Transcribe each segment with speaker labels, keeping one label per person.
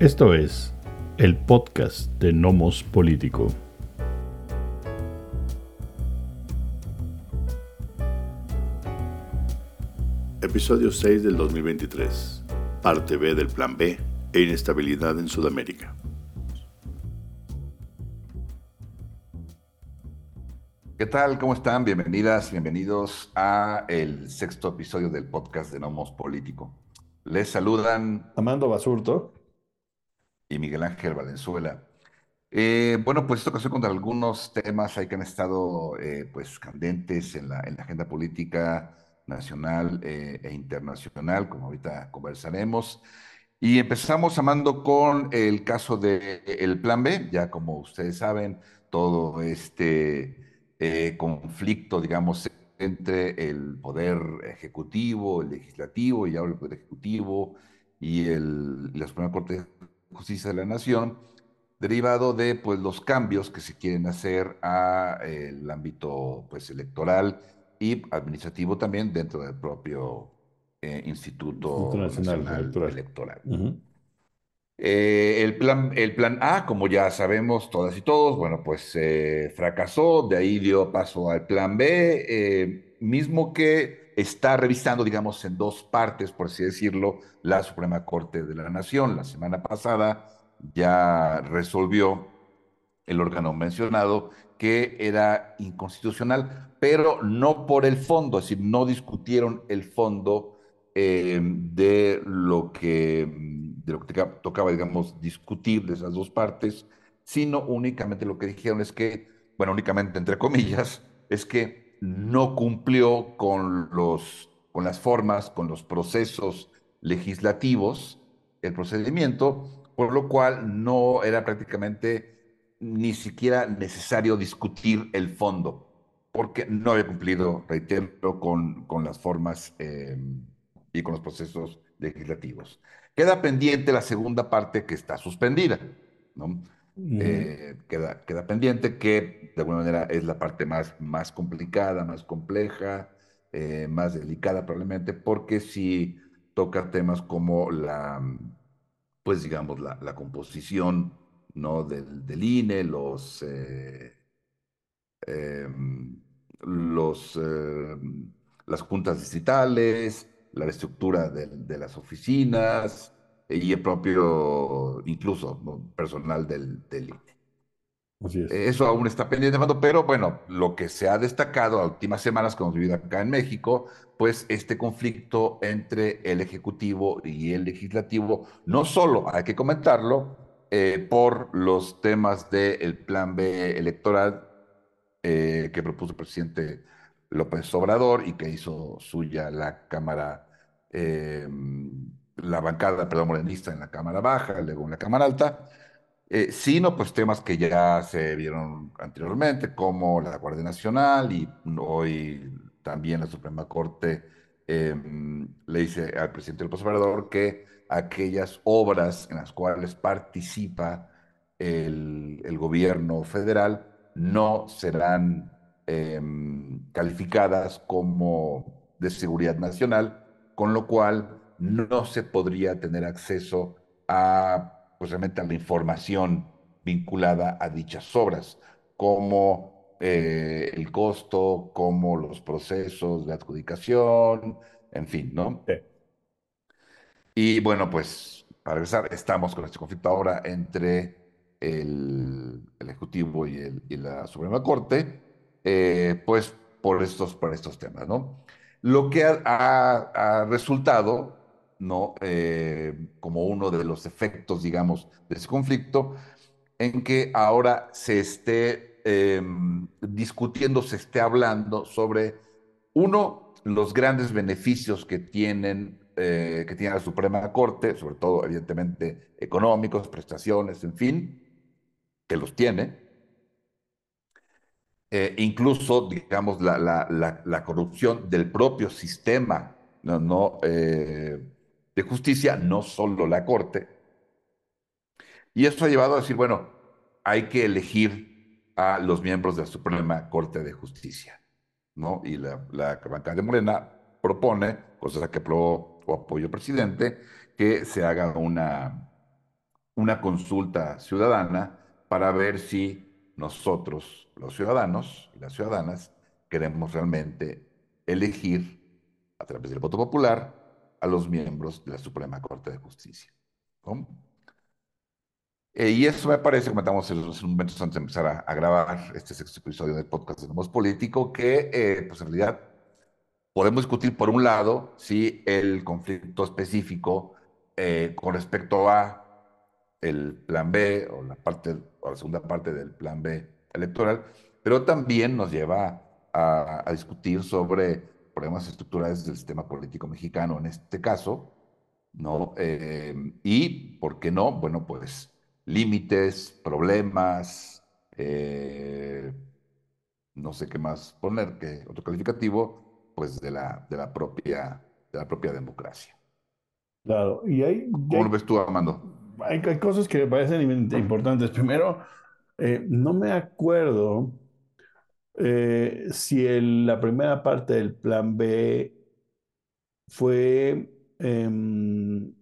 Speaker 1: Esto es el podcast de Nomos Político. Episodio 6 del 2023. Parte B del Plan B e inestabilidad en Sudamérica.
Speaker 2: ¿Qué tal? ¿Cómo están? Bienvenidas, bienvenidos a el sexto episodio del podcast de Nomos Político. Les saludan
Speaker 1: Amando Basurto
Speaker 2: y Miguel Ángel Valenzuela. Eh, bueno, pues esta ocasión con algunos temas ahí que han estado eh, pues candentes en la, en la agenda política nacional eh, e internacional, como ahorita conversaremos. Y empezamos, Amando, con el caso del el Plan B. Ya como ustedes saben, todo este conflicto, digamos, entre el poder ejecutivo, el legislativo y ahora el poder ejecutivo y, el, la Suprema Corte Justicia de la Nación, derivado de pues, los cambios que se quieren hacer al ámbito pues, electoral y administrativo también dentro del propio eh, Instituto Nacional, Electoral. Eh, el, plan, el plan A, como ya sabemos todas y todos, bueno, pues eh, fracasó, de ahí dio paso al plan B, mismo que está revisando, digamos, en dos partes, por así decirlo, la Suprema Corte de la Nación. La semana pasada ya resolvió el órgano mencionado que era inconstitucional, pero no por el fondo, es decir, no discutieron el fondo eh, de, lo que, de lo que tocaba, digamos, discutir de esas dos partes, sino únicamente lo que dijeron es que, bueno, únicamente entre comillas, es que no cumplió con, los, con las formas, con los procesos legislativos el procedimiento, por lo cual no era prácticamente ni siquiera necesario discutir el fondo, porque no había cumplido, reitero, con, con las formas em, y con los procesos legislativos. Queda pendiente la segunda parte que está suspendida, ¿no? Eh, queda, queda pendiente que de alguna manera es la parte más, más complicada, más compleja, eh, más delicada probablemente, porque si toca temas como la, pues digamos, la, la composición ¿no? del, del INE, los, eh, em, los, em, las juntas distritales, la estructura de, las oficinas y el propio, incluso, personal del, del INE. Eso aún está pendiente, pero bueno, lo que se ha destacado las últimas semanas que hemos vivido acá en México, pues este conflicto entre el Ejecutivo y el Legislativo, no solo, hay que comentarlo, eh, por los temas del Plan B electoral eh, que propuso el presidente López Obrador y que hizo suya la Cámara, eh, la bancada, perdón, morenista en la Cámara Baja, luego en la Cámara Alta, eh, sino pues temas que ya se vieron anteriormente, como la Guardia Nacional y hoy también la Suprema Corte em, le dice al presidente del Obrador que aquellas obras en las cuales participa el, el gobierno federal no serán em, calificadas como de seguridad nacional, con lo cual no se podría tener acceso a pues realmente a la información vinculada a dichas obras, como eh, el costo, como los procesos de adjudicación, en fin, ¿no? Y bueno, pues para regresar, estamos con este conflicto ahora entre el, Ejecutivo y, el, y, la Suprema Corte, eh, pues por estos, por estos temas, ¿no? Lo que ha, ha resultado ¿no? Eh, como uno de los efectos, digamos, de ese conflicto, en que ahora se esté em, discutiendo, se esté hablando sobre, uno, los grandes beneficios que tienen eh, que tiene la Suprema Corte, sobre todo, evidentemente, económicos, prestaciones, en fin, que los tiene. Eh, incluso, digamos, la, la, la, corrupción del propio sistema, no, no de justicia, no solo la Corte. Y esto ha llevado a decir, bueno, hay que elegir a los miembros de la Suprema Corte de Justicia, ¿no? Y la, la de Morena propone, cosa que aprobó o apoyo el presidente, que se haga una, una consulta ciudadana para ver si nosotros, los ciudadanos y las ciudadanas, queremos realmente elegir a través del voto popular a los miembros de la Suprema Corte de Justicia. Eh, y eso me parece, comentamos en los momentos antes de empezar a, grabar este sexto episodio del podcast de Nomos Político, que eh, pues en realidad podemos discutir por un lado si el conflicto específico eh, con respecto a el plan B o la parte o la segunda parte del plan B electoral, pero también nos lleva a, a discutir sobre problemas estructurales del sistema político mexicano en este caso, ¿no? y, ¿por qué no? Bueno, pues límites, problemas, eh, no sé qué más poner, que otro calificativo, pues de la, de la, propia, de la propia democracia.
Speaker 3: Claro, y hay...
Speaker 2: ¿Cómo lo ves tú, Armando?
Speaker 3: Hay, cosas que me parecen importantes. Primero, eh, no me acuerdo eh, si la primera parte del plan B fue em,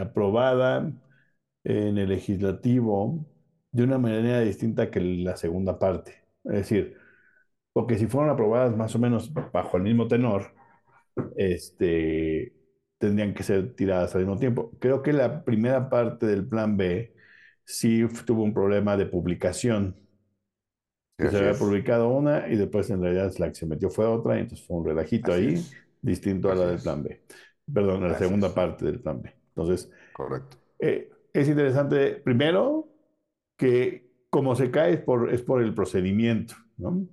Speaker 3: aprobada en el legislativo de una manera distinta que la segunda parte. Es decir, porque si fueron aprobadas más o menos bajo el mismo tenor, este, tendrían que ser tiradas al mismo tiempo. Creo que la primera parte del plan B sí tuvo un problema de publicación. Se había publicado una y después en realidad la que se metió fue otra y entonces fue un relajito ahí, distinto a la del plan B. Perdón, a la segunda parte del plan B. Entonces,
Speaker 2: correcto.
Speaker 3: Eh, es interesante, primero, que como se cae es por, es por el procedimiento, ¿no?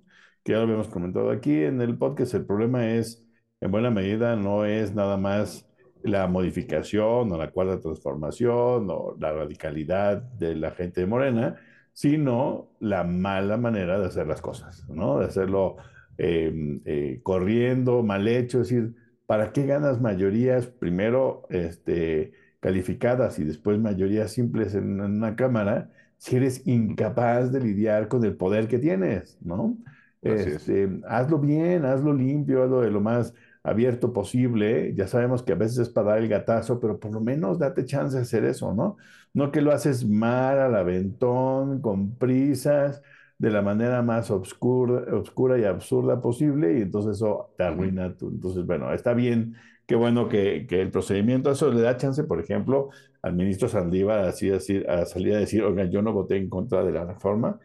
Speaker 3: Que ya lo habíamos comentado aquí en el podcast, el problema es, en buena medida, no es nada más la modificación o la cuarta transformación o la radicalidad de la gente de Morena, sino la mala manera de hacer las cosas, ¿no? De hacerlo em, eh, corriendo, mal hecho, es decir, ¿para qué ganas mayorías? Primero, este calificadas y después mayorías simples en, una Cámara, si eres incapaz de lidiar con el poder que tienes, ¿no? Este, hazlo bien, hazlo limpio, hazlo de lo más abierto posible. Ya sabemos que a veces es para dar el gatazo, pero por lo menos date chance de hacer eso, ¿no? No que lo haces mal, al aventón, con prisas, de la manera más obscura, obscura y absurda posible, y entonces eso te arruina. Tu, entonces, bueno, está bien qué bueno que, que, el procedimiento, eso le da chance, por ejemplo, al ministro Saldívar así, así, a salir a decir, oiga, yo no voté en contra de la reforma,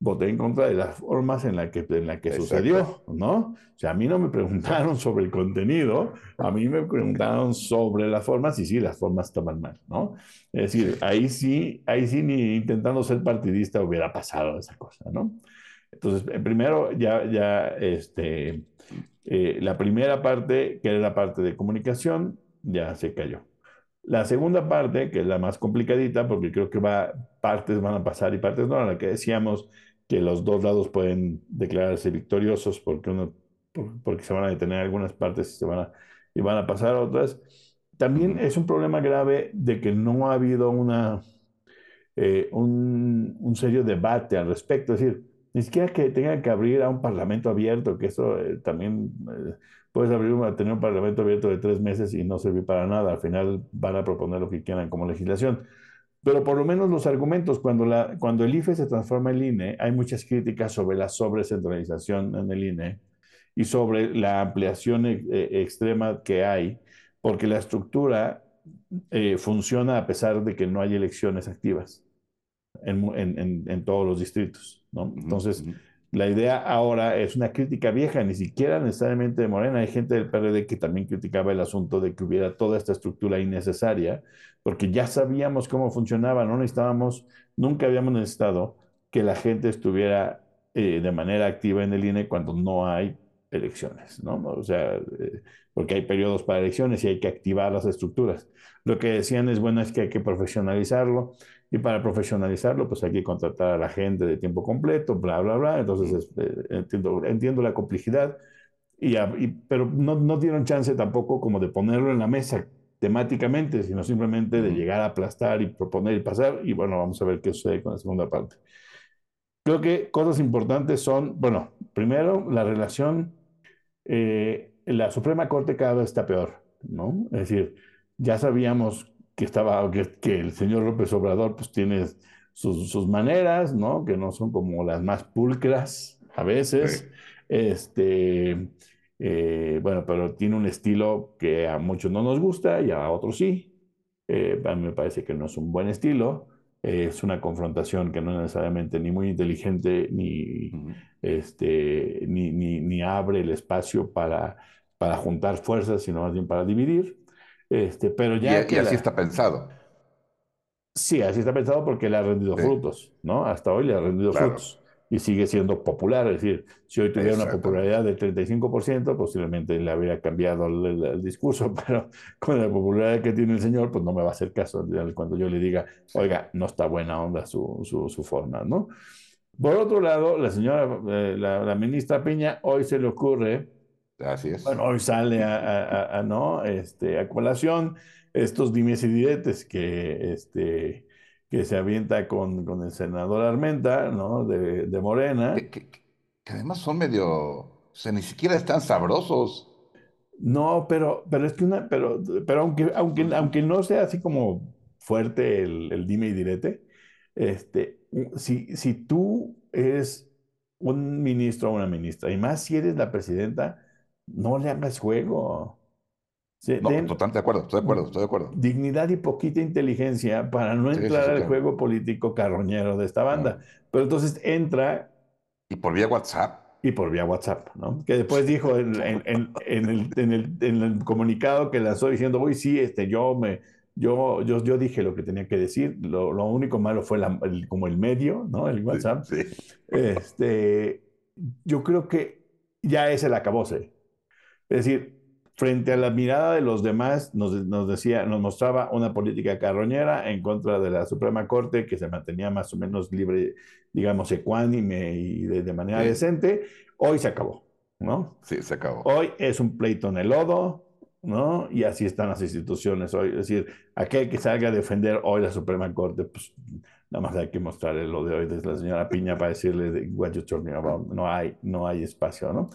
Speaker 3: voté en contra de las formas en la que, en la que sucedió, ¿no? O sea, a mí no me preguntaron sobre el contenido, a mí me preguntaron sobre las formas y sí, las formas estaban mal, ¿no? Es decir, ahí sí, ahí sí ni intentando ser partidista hubiera pasado esa cosa, ¿no? Entonces, eh, primero ya, ya, este, eh, la primera parte, que era la parte de comunicación, ya se cayó. La segunda parte, que es la más complicadita, porque creo que va, partes van a pasar y partes no, la que decíamos que los dos lados pueden declararse victoriosos porque, uno, porque se van a detener algunas partes y, se van a, y van a pasar otras. También es un problema grave de que no ha habido una, eh, un, un serio debate al respecto. Es decir, ni siquiera que tengan que abrir a un parlamento abierto, que eso eh, también eh, puedes abrir tener un parlamento abierto de tres meses y no servir para nada. Al final van a proponer lo que quieran como legislación. Pero por lo menos los argumentos, cuando, la, cuando el IFE se transforma en INE, hay muchas críticas sobre la sobrecentralización en el INE y sobre la ampliación eh, extrema que hay, porque la estructura funciona a pesar de que no hay elecciones activas en, todos los distritos. ¿no? Entonces, la idea ahora es una crítica vieja, ni siquiera necesariamente de Morena. Hay gente del PRD que también criticaba el asunto de que hubiera toda esta estructura innecesaria, porque ya sabíamos cómo funcionaba, no necesitábamos, nunca habíamos necesitado que la gente estuviera eh, de manera activa en el INE cuando no hay elecciones, ¿no? O sea, eh, porque hay periodos para elecciones y hay que activar las estructuras. Lo que decían es, bueno, es que hay que profesionalizarlo y para profesionalizarlo, pues hay que contratar a la gente de tiempo completo, bla, bla, bla. Entonces, este, entiendo, entiendo la complejidad, y, pero no, no dieron chance tampoco como de ponerlo en la mesa temáticamente, sino simplemente de llegar a aplastar y proponer y pasar. Y bueno, vamos a ver qué sucede con la segunda parte. Creo que cosas importantes son, bueno, primero, la relación, eh, la Suprema Corte cada vez está peor, ¿no? Es decir, ya sabíamos que estaba, que, que el señor López Obrador pues tiene sus, sus, maneras, ¿no? Que no son como las más pulcras a veces. Sí. Este, eh, bueno, pero tiene un estilo que a muchos no nos gusta y a otros sí. Eh, a mí me parece que no es un buen estilo. Eh, es una confrontación que no es necesariamente ni muy inteligente ni, uh -huh. este, ni, ni, ni, abre el espacio para, para juntar fuerzas, sino más bien para dividir. Este, pero ya
Speaker 2: y, y así la... está pensado.
Speaker 3: Sí, así está pensado porque le ha rendido sí. frutos, ¿no? Hasta hoy le ha rendido claro. frutos y sigue siendo popular. Es decir, si hoy tuviera una popularidad del 35%, posiblemente le habría cambiado el, el, el, discurso, pero con la popularidad que tiene el señor, pues no me va a hacer caso cuando yo le diga, oiga, no está buena onda su, su, su forma, ¿no? Por otro lado, la señora, eh, la, la, ministra Peña, hoy se le ocurre,
Speaker 2: Así es.
Speaker 3: bueno, hoy sale a, a, a, ¿no? este, a colación estos dimes y diretes que, este, que se avienta con, con el senador Armenta, ¿no? De, de Morena.
Speaker 2: Que, que, que, además son medio, o sea, ni siquiera están sabrosos.
Speaker 3: No, pero, pero es que una, pero, pero aunque, aunque, aunque no sea así como fuerte el, el dime y direte, este, si, si tú eres un ministro o una ministra, y más si eres la presidenta, no le hagas juego.
Speaker 2: No, den, totalmente de acuerdo, estoy de acuerdo, estoy de acuerdo.
Speaker 3: Dignidad y poquita inteligencia para no entrar sí, sí, al claro. juego político carroñero de esta banda. Pero entonces entra.
Speaker 2: Y por vía WhatsApp.
Speaker 3: Y por vía WhatsApp, ¿no? Que después dijo en, en, en, en el, comunicado que lanzó diciendo, uy, sí, este, yo me. Yo, yo, yo dije lo que tenía que decir, lo, lo único malo fue la, el, como el medio, ¿no? El WhatsApp.
Speaker 2: Sí,
Speaker 3: Este, yo creo que ya es el acabose. Es decir, frente a la mirada de los demás, nos, nos, decía, nos mostraba una política carroñera en contra de la Suprema Corte que se mantenía más o menos libre, digamos, ecuánime y de, de manera sí. decente. Hoy se acabó, ¿no?
Speaker 2: Sí, se acabó.
Speaker 3: Hoy es un pleito en el lodo, ¿no? Y así están las instituciones hoy. Es decir, aquel que salga a defender hoy la Suprema Corte, pues nada más hay que mostrarle lo de hoy desde la señora Piña para decirle what you talking about. No hay, no hay espacio, ¿no?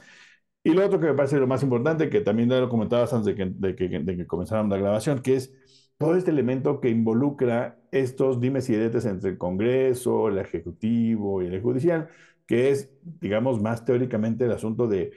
Speaker 3: Y lo otro que me parece lo más importante, que también lo comentabas antes de que, de que, de que comenzáramos la grabación, que es todo este elemento que involucra estos dimes y diretes entre el Congreso, el Ejecutivo y el Judicial, que es, digamos, más teóricamente el asunto de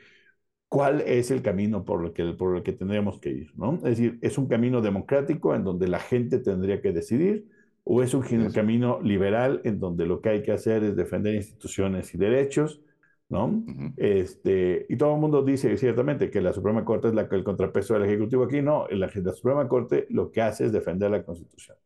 Speaker 3: cuál es el camino por el que, por el que tendríamos que ir, ¿no? Es decir, ¿es un camino democrático en donde la gente tendría que decidir? ¿O es un camino liberal en donde lo que hay que hacer es defender instituciones y derechos? ¿No? Uh -huh. este, y todo el mundo dice ciertamente que la Suprema Corte es la, el contrapeso del Ejecutivo aquí, no, la, la, Suprema Corte lo que hace es defender la Constitución.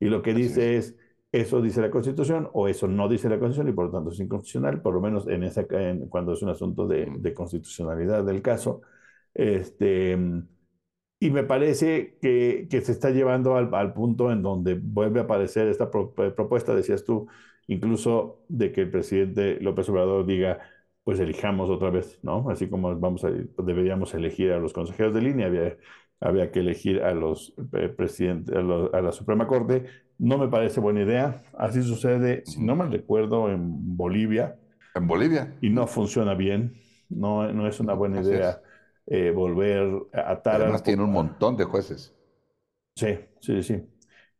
Speaker 3: Y lo que dice es. es, eso dice la Constitución o eso no dice la Constitución y por lo tanto es inconstitucional, por lo menos en esa, en, cuando es un asunto de, de, constitucionalidad del caso. Este, y me parece que, que se está llevando al, al, punto en donde vuelve a aparecer esta pro, propuesta, decías tú, incluso de que el presidente López Obrador diga, pues elijamos otra vez, ¿no? Así como vamos a, deberíamos elegir a los consejeros de línea, había, había que elegir a los eh, presidentes, a, los, a, la Suprema Corte. No me parece buena idea. Así sucede, si no me recuerdo, en Bolivia.
Speaker 2: En Bolivia.
Speaker 3: Y no funciona bien. No, no es una buena Así idea eh, volver a atar.
Speaker 2: Además, tiene un montón de jueces.
Speaker 3: Sí, sí, sí.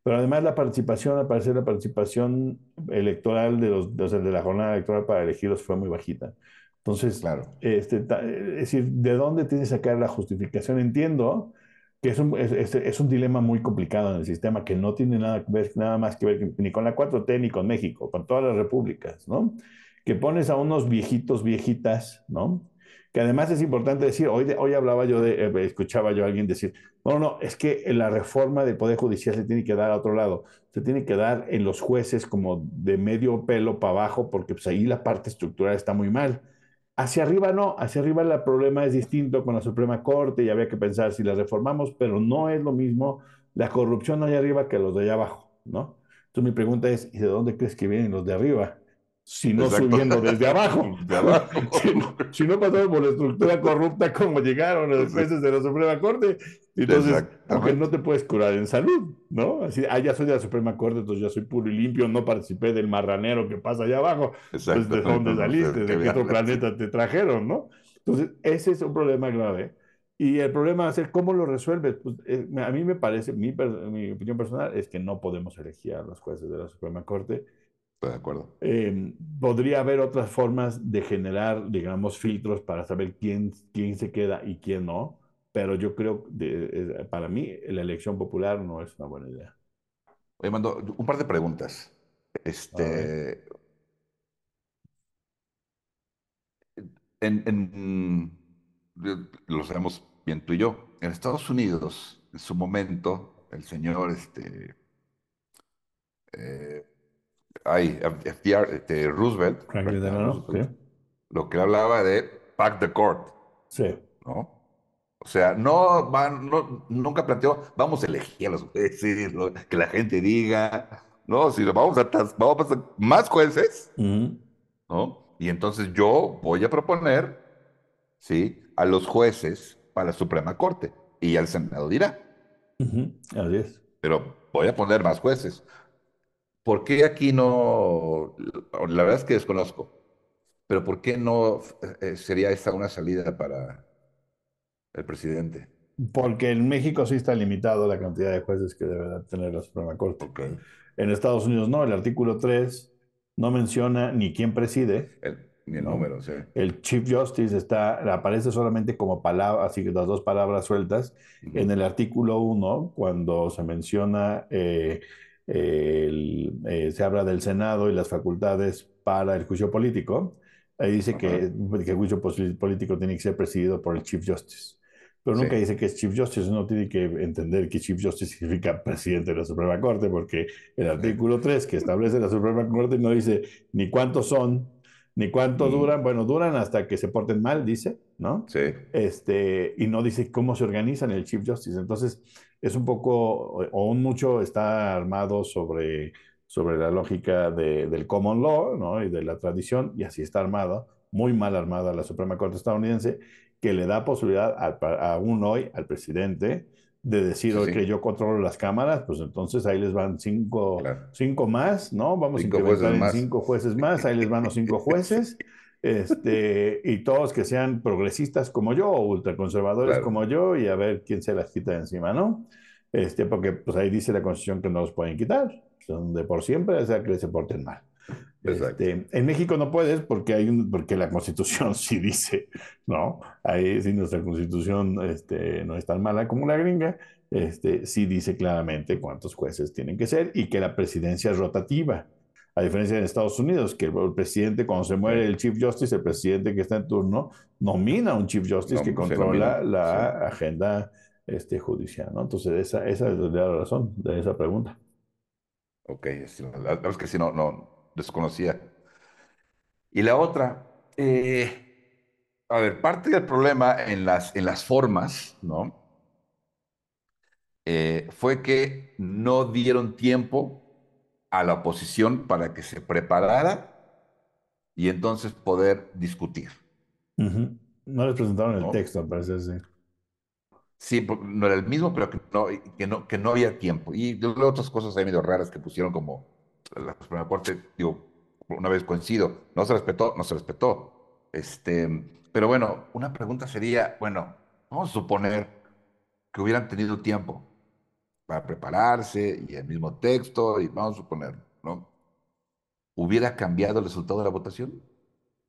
Speaker 3: Pero además la participación, al parecer la participación electoral de, los, de, de la jornada electoral para elegidos fue muy bajita. Entonces,
Speaker 2: claro.
Speaker 3: este, es decir, ¿de dónde tiene que sacar la justificación? Entiendo que es un, es, es, un dilema muy complicado en el sistema que no tiene nada, que ver, nada más que ver ni con la 4T ni con México, con todas las repúblicas, ¿no? Que pones a unos viejitos, viejitas, ¿no? Que además es importante decir, hoy, hoy hablaba yo de, eh, escuchaba yo a alguien decir, no, no, es que la reforma del Poder Judicial se tiene que dar a otro lado, se tiene que dar en los jueces como de medio pelo para abajo, porque pues ahí la parte estructural está muy mal. Hacia arriba no, hacia arriba el problema es distinto con la Suprema Corte y había que pensar si la reformamos, pero no es lo mismo la corrupción allá arriba que los de allá abajo, ¿no? Entonces mi pregunta es, ¿y de dónde crees que vienen los de arriba? Si no Exacto. subiendo desde abajo.
Speaker 2: De abajo.
Speaker 3: si, no, si no pasaron por la estructura corrupta como llegaron los jueces de la Suprema Corte, entonces, aunque no te puedes curar en salud, ¿no? Así, ah, ya soy de la Suprema Corte, entonces ya soy puro y limpio, no participé del marranero que pasa allá abajo. Entonces, ¿de dónde saliste? ¿De qué otro planeta te trajeron, no? Entonces, ese es un problema grave Y el problema va a ser cómo lo resuelves. Pues, eh, a mí me parece, mi, mi, opinión personal es que no podemos elegir a los jueces de la Suprema Corte.
Speaker 2: Estoy de acuerdo.
Speaker 3: Eh, podría haber otras formas de generar, digamos, filtros para saber quién, quién se queda y quién no, pero yo creo, que para mí, la elección popular no es una buena idea.
Speaker 2: Oye, mando un par de preguntas. Este, en, en, lo sabemos bien tú y yo, en Estados Unidos, en su momento, el señor, este, eh, ay, este, Roosevelt, lo que hablaba de pack the court.
Speaker 3: Sí.
Speaker 2: ¿no? O sea, no, van, no nunca planteó, vamos a elegir a los jueces, que la gente diga, no, si vamos a, vamos a pasar más jueces, ¿no? Y entonces yo voy a proponer, ¿sí? A los jueces para la Suprema Corte y el Senado dirá.
Speaker 3: Así es.
Speaker 2: Pero voy a poner más jueces. ¿Por qué aquí no? La verdad es que desconozco. Pero ¿por qué no eh, sería esta una salida para el presidente?
Speaker 3: Porque en México sí está limitado la cantidad de jueces que debe tener la Suprema Corte.
Speaker 2: Okay.
Speaker 3: En Estados Unidos no, el artículo 3 no menciona ni quién preside.
Speaker 2: El, ni el número, sí.
Speaker 3: El Chief Justice está, aparece solamente como palabra, así que las dos palabras sueltas. En el artículo 1, cuando se menciona, eh, eh, se habla del Senado y las facultades para el juicio político, ahí dice que, que el juicio político tiene que ser presidido por el Chief Justice. Pero nunca dice que es Chief Justice, uno tiene que entender que Chief Justice significa presidente de la Suprema Corte, porque el artículo 3 que establece la Suprema Corte no dice ni cuántos son, ni cuánto mm. duran, bueno, duran hasta que se porten mal, dice, ¿no?
Speaker 2: Sí.
Speaker 3: Este, y no dice cómo se organizan el Chief Justice. Entonces, es un poco, o un mucho está armado sobre, sobre la lógica de, del common law, ¿no? Y de la tradición, y así está armado, muy mal armada la Suprema Corte estadounidense, que le da posibilidad a, aún hoy al presidente de decir, hoy que yo controlo las cámaras, pues entonces ahí les van cinco, cinco más, ¿no? Vamos a incrementar en cinco jueces más, ahí les van los cinco jueces, este, y todos que sean progresistas como yo o ultraconservadores como yo, y a ver quién se las quita de encima, ¿no? Este, porque pues ahí dice la Constitución que no los pueden quitar, son de por siempre, o sea que se porten mal. Este, en México no puedes porque hay un, porque la Constitución sí dice, ¿no? Ahí sí nuestra Constitución este, no es tan mala como la gringa, este, sí dice claramente cuántos jueces tienen que ser y que la presidencia es rotativa. A diferencia de Estados Unidos, que el presidente, cuando se muere el Chief Justice, el presidente que está en turno, nomina a un Chief Justice que controla la agenda este, judicial, ¿no? Entonces, esa, esa es la razón de esa pregunta.
Speaker 2: Ok, la verdad es que si no, no, desconocía. Y la otra, eh, a ver, parte del problema en las, en las formas, ¿no? Eh, fue que no dieron tiempo a la oposición para que se preparara y entonces poder discutir.
Speaker 3: No les presentaron el texto, parece, sí.
Speaker 2: Sí, no era el mismo, pero que no, que no, que no había tiempo. Y otras cosas ahí medio raras que pusieron como la Suprema Corte, digo, una vez coincido, no se respetó, no se respetó. Este, pero bueno, una pregunta sería, bueno, vamos a suponer que hubieran tenido tiempo para prepararse y el mismo texto, y vamos a suponer, ¿no? ¿Hubiera cambiado el resultado de la votación?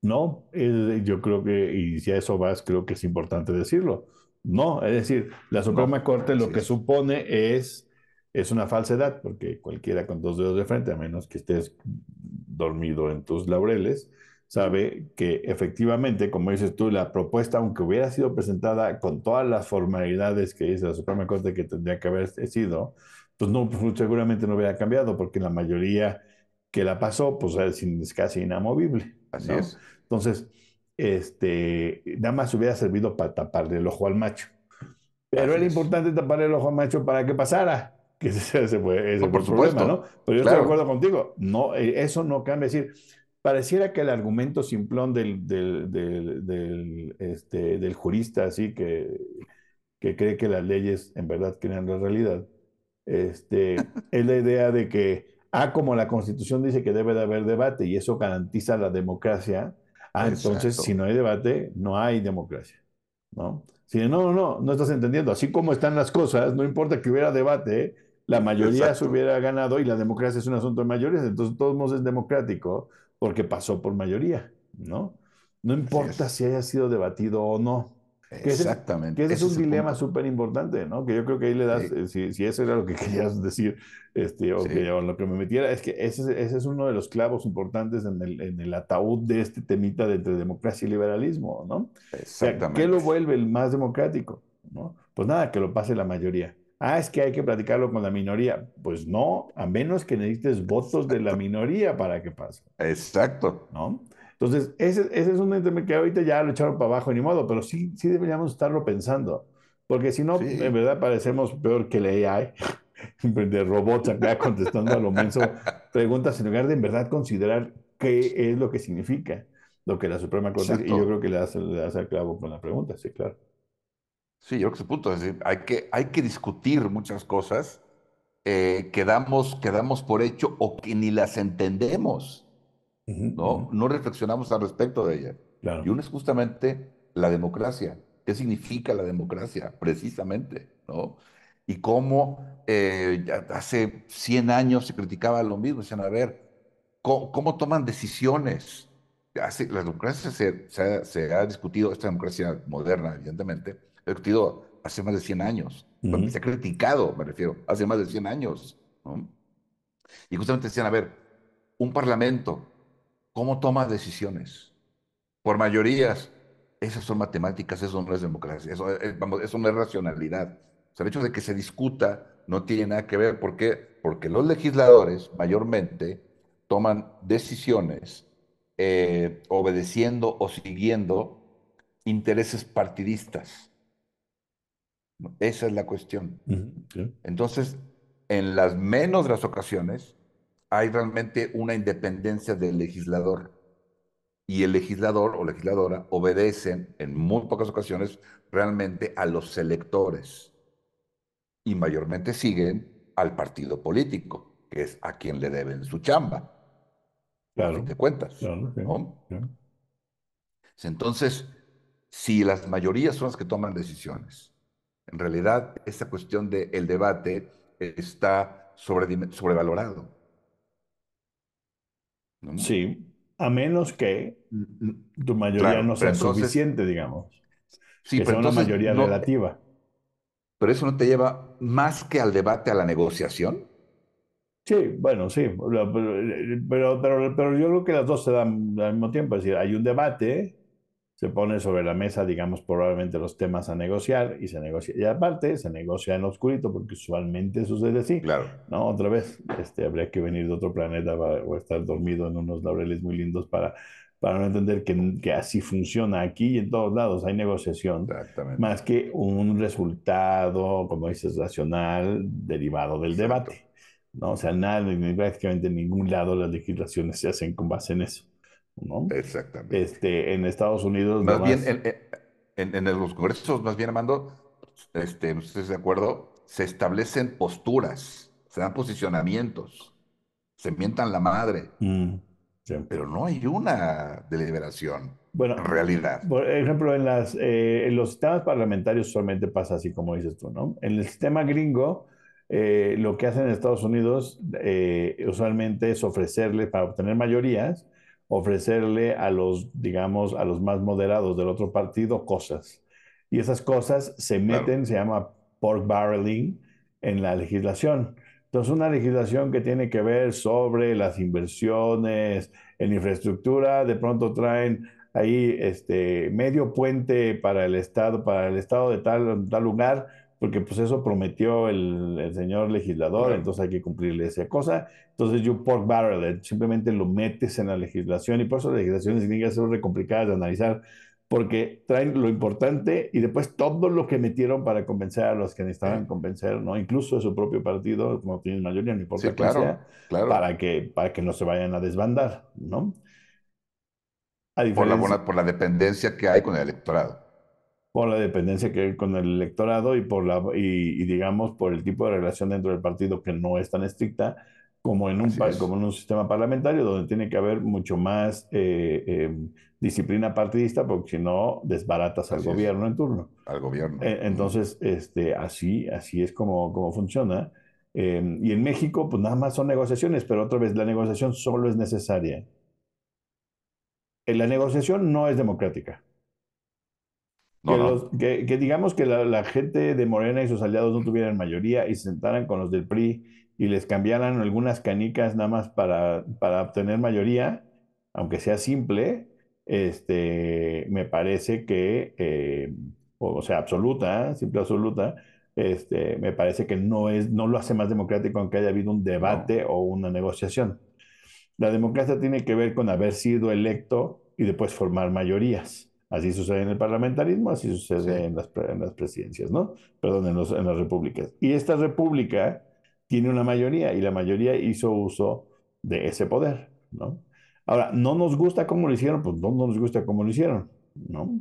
Speaker 3: No, yo creo que, y si a eso vas, creo que es importante decirlo. No, es decir, la Suprema Corte lo que supone es es una falsedad, porque cualquiera con dos dedos de frente, a menos que estés dormido en tus laureles, sabe que efectivamente, como dices tú, la propuesta, aunque hubiera sido presentada con todas las formalidades que dice la Suprema Corte que tendría que haber sido, pues no, pues seguramente no hubiera cambiado, porque la mayoría que la pasó, pues es casi inamovible.
Speaker 2: Así es.
Speaker 3: Entonces, este, nada más hubiera servido para taparle el ojo al macho. Pero era importante taparle el ojo al macho para que pasara que ese, fue ese por, problema, ¿no? Pero yo estoy de acuerdo contigo, no, eh, eso no cambia. Es decir, pareciera que el argumento simplón del, del, del, este, del jurista, así que, que cree que las leyes en verdad crean la realidad, este, es la idea de que, ah, como la Constitución dice que debe de haber debate y eso garantiza la democracia, ah, entonces si no hay debate, no hay democracia, ¿no? Si no, no, no estás entendiendo. Así como están las cosas, no importa que hubiera debate, la mayoría se hubiera ganado y la democracia es un asunto de mayorías, entonces todos modos es democrático porque pasó por mayoría, ¿no? No importa si haya sido debatido o no.
Speaker 2: Exactamente.
Speaker 3: Que ese, es un dilema súper importante, ¿no? Que yo creo que ahí le das, eh, si, si, eso era lo que querías decir, este, o, que, lo que me metiera, es que ese, ese, es uno de los clavos importantes en el, en el ataúd de este temita de entre democracia y liberalismo, ¿no? Exactamente. ¿Qué lo vuelve el más democrático? ¿no? Pues nada, que lo pase la mayoría. Ah, es que hay que platicarlo con la minoría. Pues no, a menos que necesites votos de la minoría para que pase.
Speaker 2: Exacto.
Speaker 3: ¿No? Entonces, ese, ese es un tema que ahorita ya lo echaron para abajo, ni modo, pero sí, sí deberíamos estarlo pensando. Porque si no, en verdad parecemos peor que la AI, de robots acá contestando a lo menso preguntas en lugar de en verdad considerar qué es lo que significa lo que la Suprema Corte. Y yo creo que le hace, le hace clavo con la pregunta, sí, claro.
Speaker 2: Sí, yo creo que ese punto es decir, hay que, hay que discutir muchas cosas eh, que, damos, que damos por hecho o que ni las entendemos. ¿no? No reflexionamos al respecto de ella. Y uno es justamente la democracia. ¿Qué significa la democracia? Precisamente, ¿no? Y cómo eh, hace 100 años se criticaba lo mismo. Decían, a ver, ¿cómo, toman decisiones? Hace, la democracia se, se, ha, discutido, esta democracia moderna, evidentemente, se discutido hace más de 100 años. Se ha criticado, me refiero, hace más de 100 años. Y justamente decían, a ver, un parlamento ¿Cómo toma decisiones? Por mayorías. Esas son matemáticas, eso no es democracia, eso, eh, vamos, eso no es racionalidad. el hecho de que se discuta no tiene nada que ver. ¿Por qué? Porque los legisladores mayormente toman decisiones eh, obedeciendo o siguiendo intereses partidistas. Esa es la cuestión. Entonces, en las menos de las ocasiones, hay realmente una independencia del legislador. Y el legislador o legisladora obedecen en muy pocas ocasiones realmente a los electores. Y mayormente siguen al partido político, que es a quien le deben su chamba. Claro. te cuentas. Entonces, si las mayorías son las que toman decisiones, en realidad esta cuestión del debate está sobrevalorado.
Speaker 3: Sí, a menos que tu mayoría no sea suficiente, digamos. Sí, que pero sea una mayoría relativa.
Speaker 2: Pero eso no te lleva más que al debate, a la negociación.
Speaker 3: Sí, bueno, sí, pero, pero, pero, yo creo que las dos se dan al mismo tiempo. Es decir, hay un debate se pone sobre la mesa, digamos, probablemente los temas a negociar y se negocia. Y aparte, se negocia en oscurito, porque usualmente sucede así.
Speaker 2: Claro.
Speaker 3: ¿no? Otra vez, este, habría que venir de otro planeta o estar dormido en unos laureles muy lindos para, para no entender que, que así funciona aquí y en todos lados. Hay negociación. Más que un resultado, como dices, racional derivado del debate. ¿no? O sea, nada, prácticamente en ningún lado las legislaciones se hacen con base en eso.
Speaker 2: Exactamente.
Speaker 3: Este, en Estados Unidos.
Speaker 2: Más bien, en, en, los congresos, más bien, Armando, este, no sé si de acuerdo, se establecen posturas, se dan posicionamientos, se mientan la madre. Mm, Pero no hay una deliberación. Bueno, en realidad.
Speaker 3: Por ejemplo, en, las, eh, en los sistemas parlamentarios solamente pasa así como dices tú, ¿no? En el sistema gringo, eh, lo que hacen en Estados Unidos eh, usualmente es ofrecerle, para obtener mayorías, ofrecerle a los, digamos, a los más moderados del otro partido cosas. Y esas cosas se meten, se llama pork barreling, en la legislación. Entonces, una legislación que tiene que ver sobre las inversiones en infraestructura, de pronto traen ahí este medio puente para el Estado, para el Estado de tal, tal lugar, porque pues eso prometió el, señor legislador, entonces hay que cumplirle esa cosa. Entonces you pork barrel simplemente lo metes en la legislación y por eso las legislaciones que ser re complicadas de analizar porque traen lo importante y después todo lo que metieron para convencer a los que necesitaban convencer, ¿no? Incluso de su propio partido, como tienen mayoría, no importa claro, sea, Para, que, para que no se vayan a desbandar, ¿no?
Speaker 2: por, la por la dependencia que hay con el electorado
Speaker 3: por la dependencia que hay con el electorado y por la y, digamos por el tipo de relación dentro del partido que no es tan estricta, como en un, como en un sistema parlamentario donde tiene que haber mucho más eh, eh, disciplina partidista, porque si no, desbaratas al
Speaker 2: Así es.
Speaker 3: gobierno en turno.
Speaker 2: al gobierno.
Speaker 3: Eh, Entonces, este, así, así es como, como funciona. Eh, y en México, pues nada más son negociaciones, pero otra vez, la negociación solo es necesaria. Eh, La negociación no es democrática.
Speaker 2: No,
Speaker 3: Que,
Speaker 2: no.
Speaker 3: los- que- que digamos que la, la gente de Morena y sus aliados no tuvieran mayoría y se sentaran con los del PRI y les cambiaran algunas canicas nada más para, para obtener mayoría, aunque sea simple, este, me parece que, eh, o, o sea, absoluta, simple absoluta, este, me parece que no es, no lo hace más democrático aunque haya habido un debate o una negociación. La democracia tiene que ver con haber sido electo y después formar mayorías. Así sucede en el parlamentarismo, así sucede
Speaker 2: Sí.
Speaker 3: en las, en las presidencias, ¿no? Perdón, en, los- en las repúblicas. Y esta república tiene una mayoría y la mayoría hizo uso de ese poder, ¿no? Ahora, ¿no nos gusta cómo lo hicieron? Pues no nos gusta cómo lo hicieron, ¿no?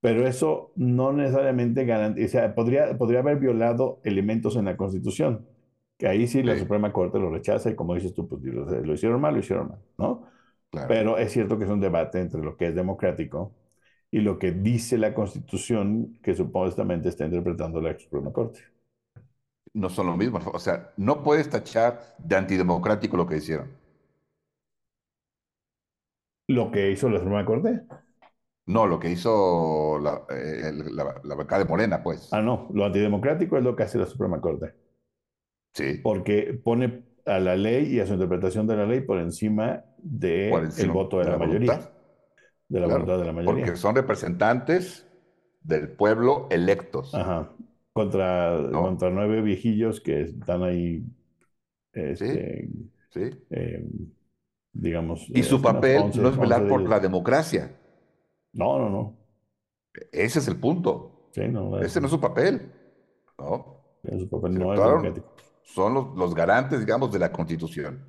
Speaker 3: Pero eso no necesariamente garantiza, o sea, podría, podría haber violado elementos en la Constitución, que ahí sí la
Speaker 2: Sí.
Speaker 3: Suprema Corte lo rechaza y como dices tú, pues lo, lo hicieron mal, lo hicieron mal, ¿no?
Speaker 2: Claro.
Speaker 3: Pero es cierto que es un debate entre lo que es democrático y lo que dice la Constitución que supuestamente está interpretando la Suprema Corte.
Speaker 2: No son lo mismo. O sea, no puedes tachar de antidemocrático lo que hicieron.
Speaker 3: Lo que hizo la Suprema Corte.
Speaker 2: No, lo que hizo la, eh, la, la de Morena, pues.
Speaker 3: Ah, no, lo antidemocrático es lo que hace la Suprema Corte,
Speaker 2: Sí.
Speaker 3: porque pone a la ley y a su interpretación de la ley por encima de
Speaker 2: Por
Speaker 3: el
Speaker 2: encima
Speaker 3: voto de, la, mayoría,
Speaker 2: voluntad.
Speaker 3: De la
Speaker 2: Claro,
Speaker 3: voluntad de la mayoría.
Speaker 2: Porque son representantes del pueblo electos.
Speaker 3: Ajá. Contra,
Speaker 2: ¿No?
Speaker 3: contra nueve viejillos que están ahí, este,
Speaker 2: Sí.
Speaker 3: eh, digamos.
Speaker 2: Y
Speaker 3: eh,
Speaker 2: su
Speaker 3: unos
Speaker 2: papel
Speaker 3: 11,
Speaker 2: no es velar
Speaker 3: 11 de
Speaker 2: por la democracia.
Speaker 3: No, no, no.
Speaker 2: Ese es el punto.
Speaker 3: Sí, no,
Speaker 2: Ese no es su papel. ¿no?
Speaker 3: su papel no es democrático.
Speaker 2: Son los, los garantes, digamos, de la Constitución.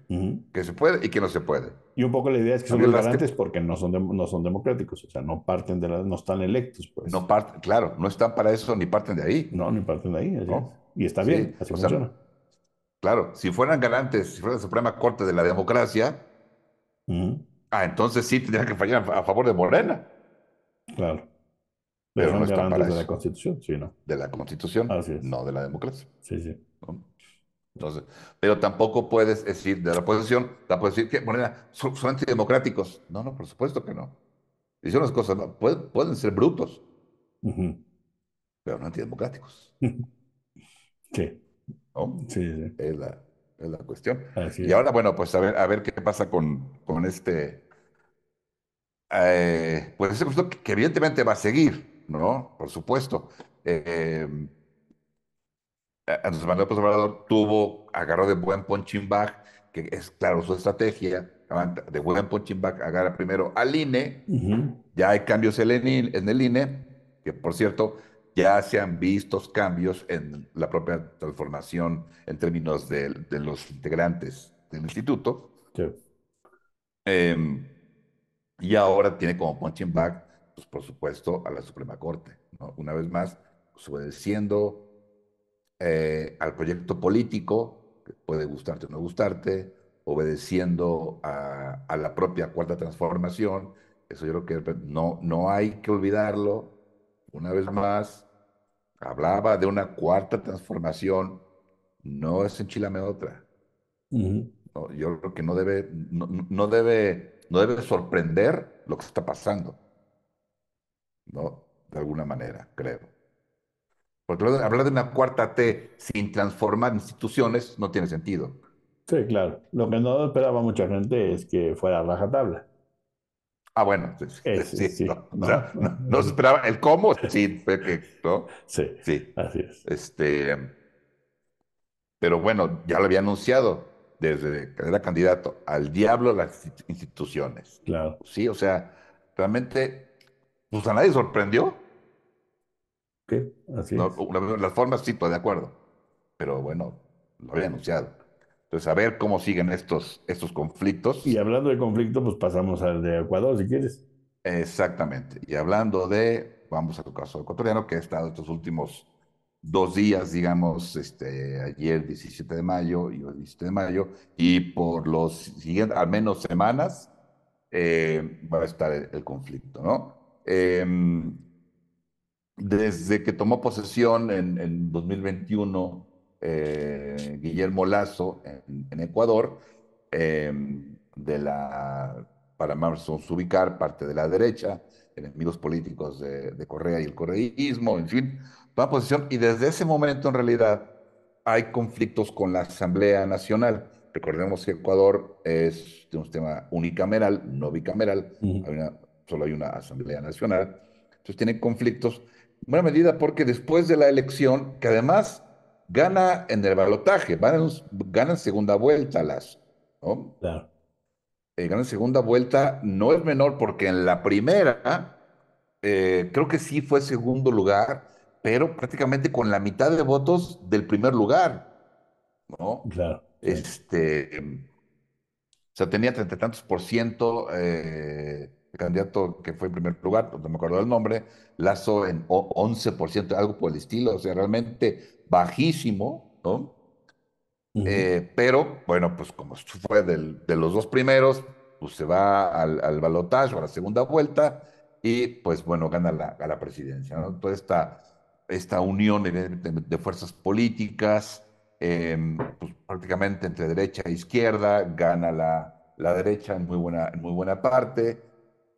Speaker 2: Que se puede y que no se puede.
Speaker 3: Y un poco la idea es que son los
Speaker 2: que-
Speaker 3: garantes porque no son, no son democráticos, o sea, no parten de la, no están electos, pues.
Speaker 2: No parten, claro, no están para eso ni parten de ahí.
Speaker 3: No, ni parten de ahí.
Speaker 2: No.
Speaker 3: Y está
Speaker 2: Sí,
Speaker 3: bien, así
Speaker 2: sea,
Speaker 3: funciona.
Speaker 2: Claro, si fueran garantes, si fuera la Suprema Corte de la democracia, ah, entonces sí tendrían que fallar a favor de Morena,
Speaker 3: Claro.
Speaker 2: Pero
Speaker 3: Pero
Speaker 2: no están para
Speaker 3: de la. Constitución, sí, ¿no?
Speaker 2: de la Constitución,
Speaker 3: Así es.
Speaker 2: no de la democracia.
Speaker 3: Sí, sí.
Speaker 2: ¿no? Entonces, pero tampoco puedes decir de la oposición, tampoco decir que Morena son, son antidemocráticos. No, no, por supuesto que no. Hicieron las cosas, no, pueden, pueden ser brutos, pero no antidemocráticos.
Speaker 3: Sí,
Speaker 2: ¿no?
Speaker 3: sí, sí.
Speaker 2: Es la, es la cuestión.
Speaker 3: Así
Speaker 2: Y ahora, bueno, pues a ver, a ver qué pasa con, con este, eh, pues ese que, que evidentemente va a seguir, ¿no? Por supuesto. Eh, Andrés Manuel López Obrador tuvo, agarró de buen punching bag, que es claro su estrategia, de buen punching bag, agarra primero al INE,
Speaker 3: Ujú.
Speaker 2: ya hay cambios en el INE, en el INE, que por cierto, ya se han visto cambios en la propia transformación en términos de, de los integrantes del instituto.
Speaker 3: Sí.
Speaker 2: Eh, y ahora tiene como punching bag, pues por supuesto, a la Suprema Corte. ¿no? Una vez más, pues, obedeciendo eh, al proyecto político, que puede gustarte o no gustarte, obedeciendo a, a la propia cuarta transformación. Eso yo creo que no, no hay que olvidarlo. Una vez más, hablaba de una cuarta transformación, no es enchilame otra. No, yo creo que no debe, no debe, no debe sorprender lo que está pasando, ¿no? De alguna manera, creo. Porque hablar de- una cuarta T sin transformar instituciones no tiene sentido.
Speaker 3: Sí, claro. Lo que no esperaba mucha gente es que fuera rajatabla.
Speaker 2: Ah, bueno, sí, sí, sí,
Speaker 3: sí,
Speaker 2: no, o
Speaker 3: no,
Speaker 2: sea,
Speaker 3: no,
Speaker 2: no, no se esperaba el cómo, sí, ¿no?
Speaker 3: Sí,
Speaker 2: Sí,
Speaker 3: así es.
Speaker 2: este, pero bueno, ya lo había anunciado desde que era candidato al diablo las insti- instituciones.
Speaker 3: Claro.
Speaker 2: Sí, o sea, realmente, pues a nadie sorprendió.
Speaker 3: Sí, así
Speaker 2: ¿no?
Speaker 3: es.
Speaker 2: Las formas sí, estoy de acuerdo, pero bueno, lo había anunciado. Entonces, a ver cómo siguen estos, estos conflictos.
Speaker 3: Y hablando de conflicto, pues pasamos al de Ecuador, si quieres.
Speaker 2: Exactamente. Y hablando de, vamos a tu caso ecuatoriano, que ha estado estos últimos dos días, digamos, este, ayer 17 de mayo y hoy 17 de mayo, y por los siguientes, al menos semanas, eh, va a estar el, conflicto, ¿no? Em, desde que tomó posesión en, en 2021 eh, Guillermo Lazo en, Ecuador, em, de la, para más ubicar, parte de la derecha, enemigos políticos de, de Correa y el correísmo, en fin, toma posesión y desde ese momento en realidad hay conflictos con la Asamblea Nacional. Recordemos que Ecuador es un sistema unicameral, no bicameral, solo hay una Asamblea Nacional. Entonces tienen conflictos en buena medida porque después de la elección, que además gana en el balotaje, gana en segunda vuelta las, ¿no?
Speaker 3: Claro.
Speaker 2: Eh, gana en segunda vuelta, no es menor porque en la primera, eh, creo que sí fue segundo lugar, pero prácticamente con la mitad de votos del primer lugar, ¿no?
Speaker 3: Claro.
Speaker 2: Este, o sea, tenía treinta y tantos por ciento eh, candidato que fue en primer lugar, no me acuerdo del nombre, Lazo en 11 por ciento, algo por el estilo, o sea, realmente bajísimo, ¿no? Eh, pero, bueno, pues como fue de los dos primeros, pues se va al, al balotaje o a la segunda vuelta y, pues bueno, gana la, a la presidencia, ¿no? Toda esta esta unión de, fuerzas políticas, em, pues, prácticamente entre derecha e izquierda, gana la, la derecha en muy buena, en muy buena parte,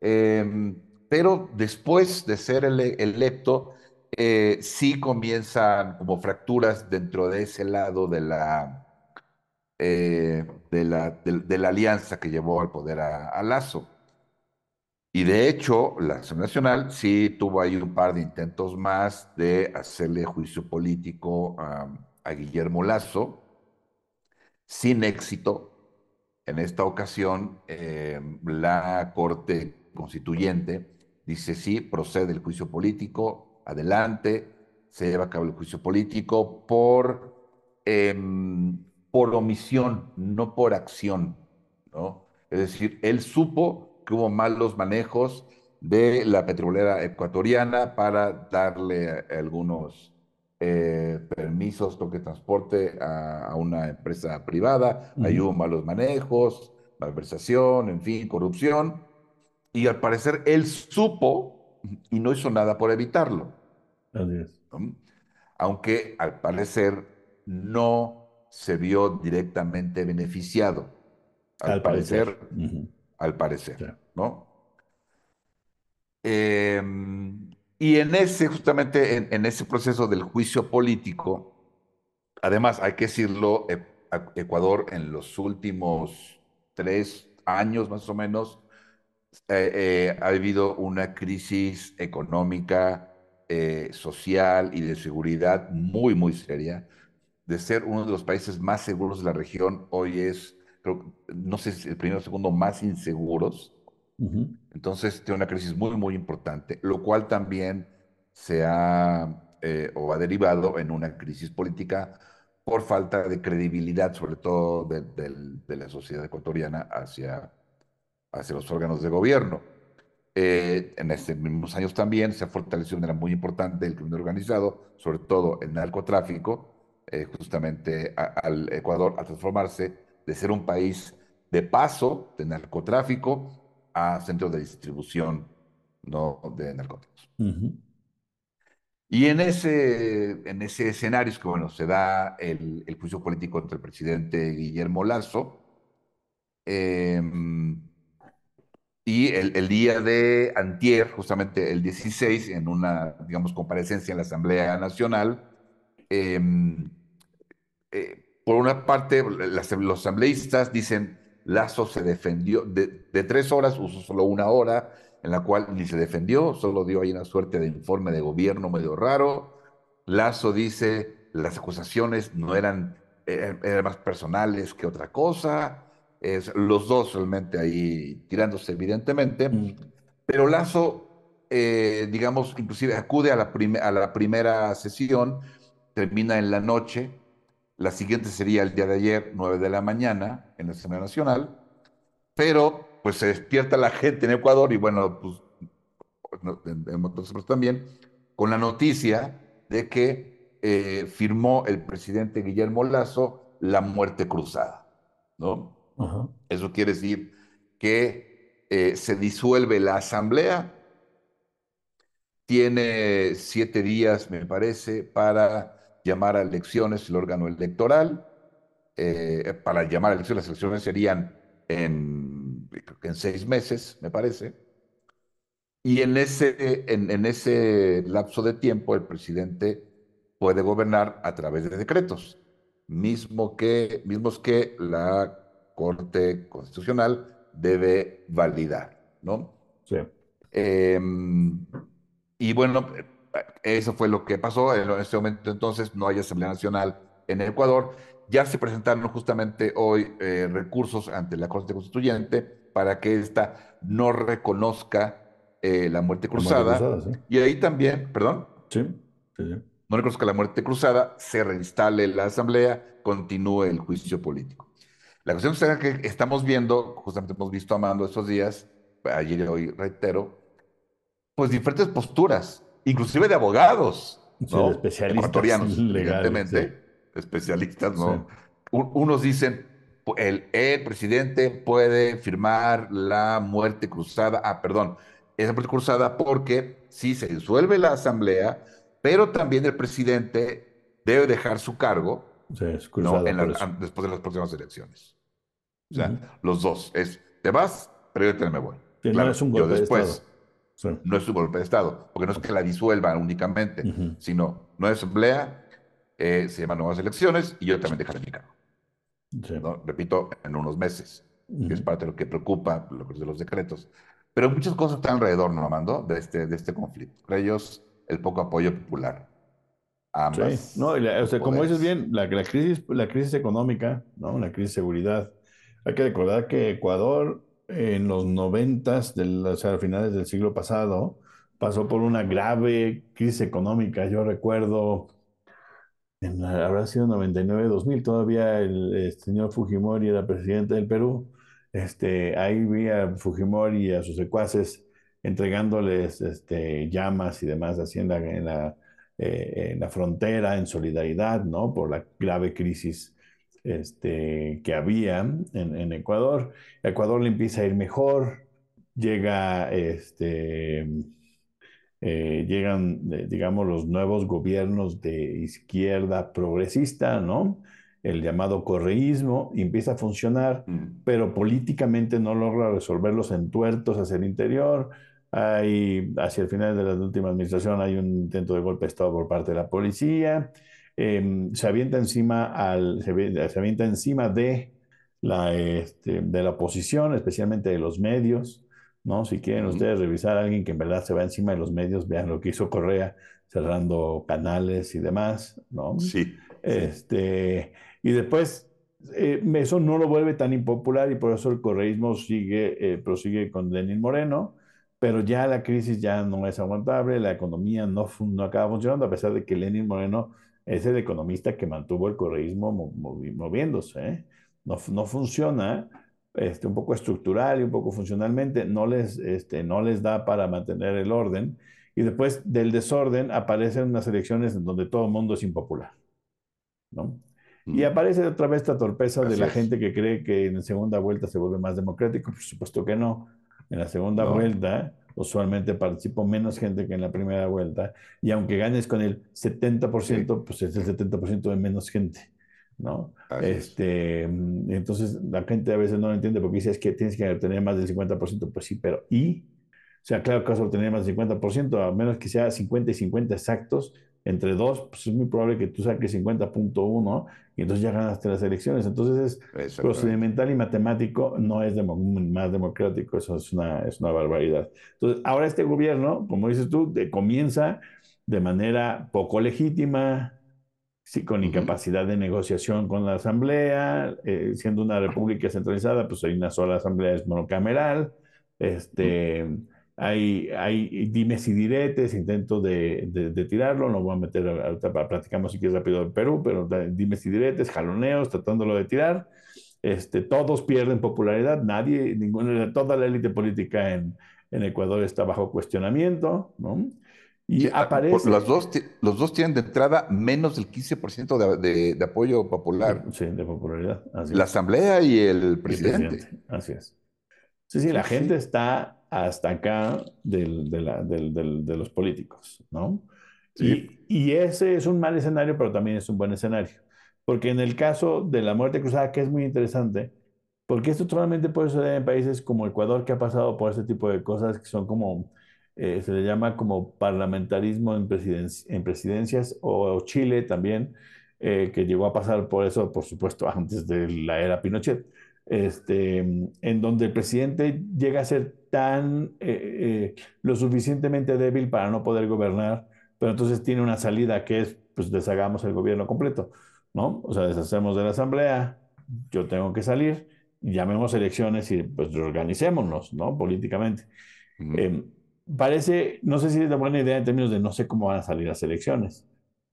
Speaker 2: em, pero después de ser electo, eh, sí comienzan como fracturas dentro de ese lado de la, eh, de, la, alianza que llevó al poder a Lazo. Y de hecho, la Acción Nacional sí tuvo ahí un par de intentos más de hacerle juicio político a, Guillermo Lazo, sin éxito. En esta ocasión, em, la Corte Constituyente dice sí, procede el juicio político, adelante, se lleva a cabo el juicio político por, em, por omisión, no por acción. ¿no? Es decir, él supo que hubo malos manejos de la petrolera ecuatoriana para darle algunos eh, permisos, toque de transporte a, una empresa privada. Ahí hubo malos manejos, malversación, en fin, corrupción. Y al parecer él supo y no hizo nada por evitarlo. Aunque al parecer no se vio directamente beneficiado. Al, parecer, al parecer, ¿no? Em, y en ese, justamente en, ese proceso del juicio político, además hay que decirlo, Ecuador en los últimos tres años más o menos eh, eh, ha vivido una crisis económica, eh, social y de seguridad muy, muy seria. De ser uno de los países más seguros de la región, hoy es no sé si el primero o segundo más inseguros. Entonces tiene una crisis muy, muy importante, lo cual también se ha eh, o ha derivado en una crisis política por falta de credibilidad, sobre todo de, la sociedad ecuatoriana hacia, hacia los órganos de gobierno. Eh, en estos mismos años también se ha fortalecido de manera muy importante el crimen organizado, sobre todo el narcotráfico, eh, justamente al Ecuador, a transformarse de ser un país de paso de narcotráfico a centros de distribución ¿no? de narcóticos. Y en ese, en ese escenario es que bueno, se da el, el juicio político contra el presidente Guillermo Lazo. Em, y el, día de antier, justamente el 16, en una, digamos, comparecencia en la Asamblea Nacional, eh, eh, por una parte, los asambleístas dicen, Lazo se defendió, de, tres horas usó solo una hora, en la cual ni se defendió, solo dio ahí una suerte de informe de gobierno medio raro. Lazo dice, las acusaciones no eran, eran, más personales que otra cosa. Es, los dos realmente ahí tirándose evidentemente. Mm. Pero Lazo, eh, digamos, inclusive acude a la, a la primera sesión, termina en la noche, la siguiente sería el día de ayer, 9 de la mañana, en la escena nacional. Pero, pues se despierta la gente en Ecuador y bueno, pues nosotros también, con la noticia de que eh, firmó el presidente Guillermo Lazo la muerte cruzada, ¿no? Eso quiere decir que eh, se disuelve la asamblea, tiene siete días, me parece, para llamar a elecciones el órgano electoral. Eh, para llamar a elecciones, las elecciones serían en, en seis meses, me parece. Y en ese, en, ese lapso de tiempo el presidente puede gobernar a través de decretos, mismo que, mismos que la Corte Constitucional debe validar, ¿no?
Speaker 3: Sí.
Speaker 2: Em, y bueno, eso fue lo que pasó. En este momento entonces no hay Asamblea Nacional en Ecuador. Ya se presentaron justamente hoy eh, recursos ante la Corte Constituyente para que ésta no reconozca eh, la muerte cruzada. Y ahí también, perdón.
Speaker 3: Sí,
Speaker 2: No reconozca la muerte cruzada, se reinstale la asamblea, continúe el juicio político. La cuestión es que estamos viendo, justamente hemos visto a Mando estos días, ayer y hoy reitero, pues diferentes posturas, inclusive de abogados, ¿no?
Speaker 3: especialistas
Speaker 2: evidentemente, especialistas, ¿no? Unos dicen, el, el presidente puede firmar la muerte cruzada, ah, perdón, esa cruzada porque sí se disuelve la asamblea, pero también el presidente debe dejar su cargo después de las próximas elecciones. O sea, los dos. Es, te vas, pero yo también me voy.
Speaker 3: no es un golpe después,
Speaker 2: de Estado. No es un golpe de Estado, porque no es que la disuelvan únicamente, sino no es asamblea, eh, se llaman nuevas elecciones y yo también dejaré mi cargo. Repito, en unos meses, que es parte de lo que preocupa de los decretos. Pero muchas cosas están alrededor, ¿no, Amando? De este, de este conflicto. Entre ellos, el poco apoyo popular. Ambas.
Speaker 3: Sí, no, o sea, como dices bien, la, la, crisis, la crisis económica, ¿no? La crisis de seguridad. Hay que recordar que Ecuador en los noventas, o sea, a finales del siglo pasado, pasó por una grave crisis económica. Yo recuerdo, en, habrá sido 99-2000, todavía el, el, señor Fujimori era presidente del Perú este, ahí vi a Fujimori y a sus secuaces entregándoles este, llamas y demás así en la, en la, eh, en la frontera, en solidaridad, ¿no? Por la grave crisis este, que había en, en Ecuador. Ecuador le empieza a ir mejor, llega, este, eh, llegan, eh, digamos, los nuevos gobiernos de izquierda progresista, ¿no? el llamado correísmo, y empieza a funcionar, mm. pero políticamente no logra resolver los entuertos hacia el interior. Hay, hacia el final de la última administración hay un intento de golpe de Estado por parte de la policía. Em, se avienta encima, al, se, avienta encima de, la, este, de la oposición, especialmente de los medios. ¿no? Si quieren ustedes revisar a alguien que en verdad se va encima de los medios, vean lo que hizo Correa cerrando canales y demás, ¿no?
Speaker 2: Sí.
Speaker 3: Este, y después, eh, eso no lo vuelve tan impopular y por eso el correísmo sigue, eh, prosigue con Lenin Moreno, pero ya la crisis ya no es aguantable, la economía no, no acaba funcionando, a pesar de que Lenin Moreno es el economista que mantuvo el correísmo moviéndose. ¿eh? No, no funciona, este, un poco estructural y un poco funcionalmente, no les, este, no les da para mantener el orden. Y después del desorden aparecen unas elecciones en donde todo el mundo es impopular. ¿no? Y aparece otra vez esta torpeza de la gente que cree que en la segunda vuelta se vuelve más democrático. Por supuesto que no. En la segunda vuelta usualmente participó menos gente que en la primera vuelta. Y aunque ganes con el 70%, pues es el 70% de menos gente. ¿no? este, mm, entonces la gente a veces no lo entiende porque dice es que tienes que tener más del 50%, pues sí, pero ¿y? O sea, claro que vas a obtener más del 50%, a menos que sea 50 y 50 exactos, entre dos, pues es muy probable que tú saques 50.1 y entonces ya ganaste las elecciones. Entonces es procedimental y matemático, no es más democrático, eso es una, es una barbaridad. Entonces, ahora este gobierno, como dices tú, comienza de manera poco legítima, sí, con incapacidad de negociación con la Asamblea, eh, siendo una república centralizada, pues hay una sola Asamblea, es monocameral. Este, hay, hay dimes y diretes, intentos de, de, tirarlo, no voy a meter, ahorita platicamos si quieres rápido en Perú, pero dimes y diretes, jaloneos, tratándolo de tirar. Este, todos pierden popularidad, nadie, ninguna, toda la élite política en, en Ecuador está bajo cuestionamiento, ¿no? Y
Speaker 2: Sí, ah, por-
Speaker 3: aparece,
Speaker 2: los dos, los dos tienen de entrada menos del 15% de, de- de apoyo popular.
Speaker 3: sí, de popularidad, así
Speaker 2: La
Speaker 3: es.
Speaker 2: asamblea y el presidente.
Speaker 3: presidente, así es. Sí, sí, la
Speaker 2: Sí,
Speaker 3: gente
Speaker 2: sí.
Speaker 3: está hasta acá del- de, la- del- del- de los políticos, ¿no?
Speaker 2: Sí.
Speaker 3: Y, y ese es un mal escenario, pero también es un buen escenario. Porque en el caso de la muerte cruzada, que es muy interesante, porque esto solamente puede suceder en países como Ecuador, que ha pasado por este tipo de cosas que son como, eh, se le llama como parlamentarismo en, presiden- en presidencias, o Chile también, eh, que llegó a pasar por eso, por supuesto, antes de la era Pinochet, este, en donde el presidente llega a ser tan eh, eh, lo suficientemente débil para no poder gobernar, pero entonces tiene una salida que es, pues deshagamos el gobierno completo, ¿no? O sea, deshacemos de la asamblea, yo tengo que salir, llamemos elecciones y pues reorganicémonos, ¿no? Políticamente.
Speaker 2: Ujú.
Speaker 3: Eh, parece, no sé si es una buena idea en términos de no sé cómo van a salir las elecciones,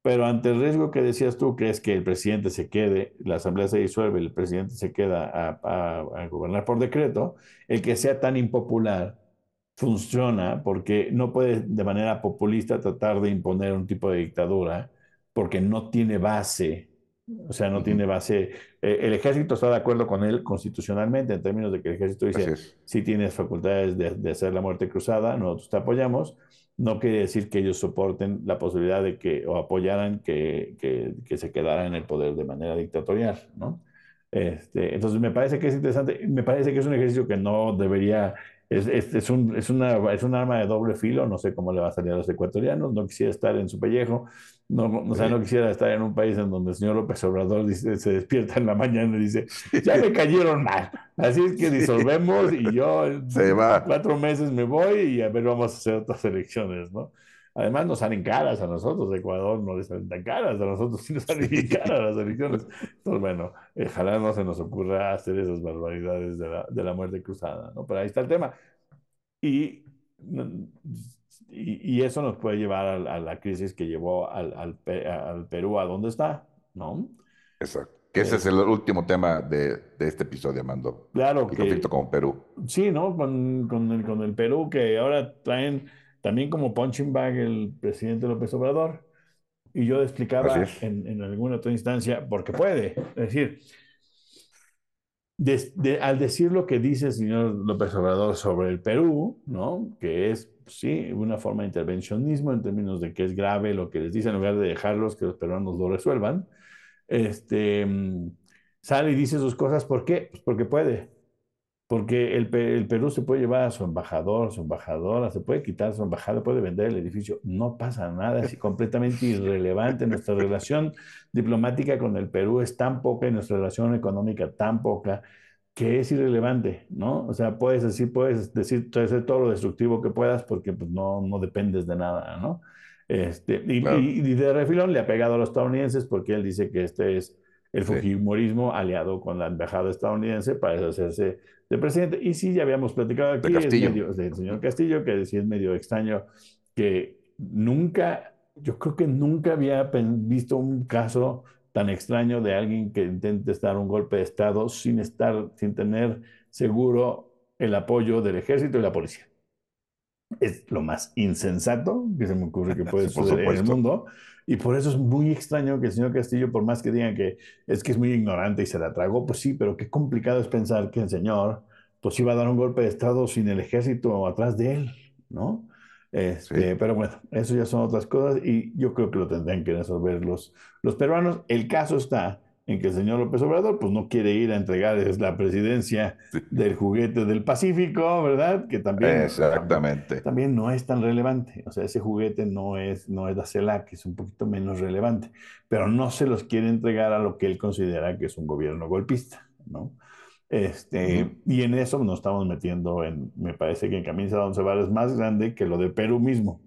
Speaker 3: pero ante el riesgo que decías tú, que es que el presidente se quede, la asamblea se disuelve, el presidente se queda a, a- a gobernar por decreto, el que sea tan impopular funciona porque no puede de manera populista tratar de imponer un tipo de dictadura porque no tiene base, o sea, no tiene base. Eh, el ejército está de acuerdo con él constitucionalmente en términos de que el ejército dice, si tienes facultades de, de hacer la muerte cruzada, nosotros te apoyamos. No quiere decir que ellos soporten la posibilidad de que, o apoyaran que, que, se quedara en el poder de manera dictatorial, ¿no? Este, entonces me parece que es interesante, me parece que es un ejercicio que no debería, es, es, es un, es, una, es un arma de doble filo, no sé cómo le va a salir a los ecuatorianos, no quisiera estar en su pellejo, no, o sea, no quisiera estar en un país en donde el señor López Obrador dice- se despierta en la mañana y dice, ya me cayeron mal, así es que disolvemos y yo en
Speaker 2: Se va.
Speaker 3: cuatro meses me voy y a ver, vamos a hacer otras elecciones, ¿no? Además nos salen caras a nosotros, Ecuador no les salen tan caras, a nosotros sí nos salen bien caras las elecciones. Entonces, bueno, eh, ojalá no se nos ocurra hacer esas barbaridades de la, de la muerte cruzada, ¿no? Pero ahí está el tema. Y, y, y eso nos puede llevar a, a la crisis que llevó al, al, al Perú a donde está, ¿no?
Speaker 2: Exacto. Que ese es el último tema de, de este episodio, Armando.
Speaker 3: Claro
Speaker 2: El
Speaker 3: que
Speaker 2: conflicto con Perú.
Speaker 3: sí, ¿no? Con, con el, con el Perú, que ahora traen también como punching bag el presidente López Obrador. Y yo explicaba en, en alguna otra instancia, porque puede, es decir, de- al decir lo que dice el señor López Obrador sobre el Perú, ¿no? Que es, sí, una forma de intervencionismo en términos de que es grave lo que les dice en lugar de dejarlos que los peruanos lo resuelvan, este, mm, sale y dice sus cosas, ¿por qué? Pues porque puede. Porque el, Pe- el Perú se puede llevar a su embajador, su embajadora, se puede quitar su embajada, puede vender el edificio. No pasa nada, es completamente irrelevante. Nuestra relación diplomática con el Perú es tan poca y nuestra relación económica tan poca que es irrelevante, ¿no? O sea, puedes decir, puedes decir, puedes hacer todo lo destructivo que puedas porque pues, no, no dependes de nada, ¿no? Este, y,
Speaker 2: Claro.
Speaker 3: y- y de refilón le ha pegado a los estadounidenses porque él dice que este es el fujimorismo aliado con la embajada estadounidense para deshacerse del presidente. Y sí, ya habíamos platicado aquí, es
Speaker 2: Castillo.
Speaker 3: medio, del señor Castillo, que sí es medio extraño que nunca, yo creo que nunca había visto un caso tan extraño de alguien que intente dar un golpe de Estado sin estar, sin tener seguro el apoyo del ejército y la policía. Es lo más insensato que se me ocurre que puede suceder en el mundo. Y por eso es muy extraño que el señor Castillo, por más que digan que es que es muy ignorante y se la tragó, pues sí, pero qué complicado es pensar que el señor pues iba a dar un golpe de Estado sin el ejército atrás de él, ¿no? Este,
Speaker 2: Sí.
Speaker 3: Pero bueno, eso ya son otras cosas y yo creo que lo tendrán que resolver los, los peruanos. El caso está en que el señor López Obrador pues no quiere ir a entregar la presidencia
Speaker 2: Sí.
Speaker 3: del juguete del Pacífico, ¿verdad? Que también,
Speaker 2: Exactamente.
Speaker 3: también no es tan relevante. O sea, ese juguete no es, no es la CELAC, es un poquito menos relevante, pero no se los quiere entregar a lo que él considera que es un gobierno golpista, ¿no? Este. Y en eso nos estamos metiendo en, me parece que en Camisa Once es más grande que lo de Perú mismo,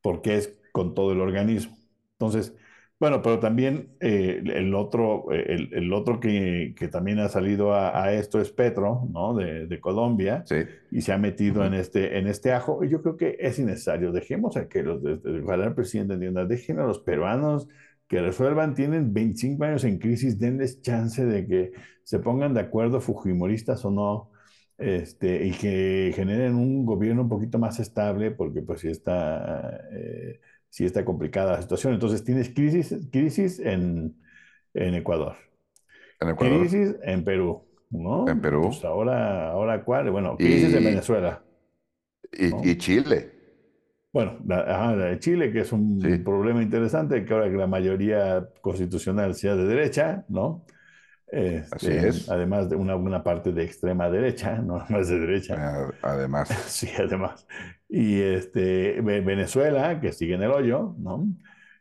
Speaker 3: porque es con todo el organismo. Entonces, bueno, pero también eh, el otro, eh, el, el otro que, que también ha salido a, a esto es Petro, ¿no? De, de Colombia
Speaker 2: Sí.
Speaker 3: y se ha metido en, este, en este ajo. Y yo creo que es innecesario. Dejemos a que los, ojalá el presidente entienda, dejen a los peruanos que resuelvan. Tienen 25 años en crisis, denles chance de que se pongan de acuerdo, fujimoristas o no. este, y que generen un gobierno un poquito más estable, porque pues sí está, eh, sí está complicada la situación. Entonces tienes crisis, crisis en, en Ecuador,
Speaker 2: En Ecuador,
Speaker 3: crisis en Perú, ¿no?
Speaker 2: en Perú
Speaker 3: Pues ahora, ahora ¿cuál? Bueno, crisis en Venezuela,
Speaker 2: y,
Speaker 3: ¿no?
Speaker 2: y Chile.
Speaker 3: Bueno, la, ajá, la de Chile, que es un
Speaker 2: Sí,
Speaker 3: problema interesante, que ahora que la mayoría constitucional sea de derecha, ¿no?
Speaker 2: Así
Speaker 3: Este,
Speaker 2: es.
Speaker 3: además de una, una parte de extrema derecha, no es de derecha.
Speaker 2: A- Además,
Speaker 3: Sí, además. Y este, Ve- Venezuela, que sigue en el hoyo, ¿no?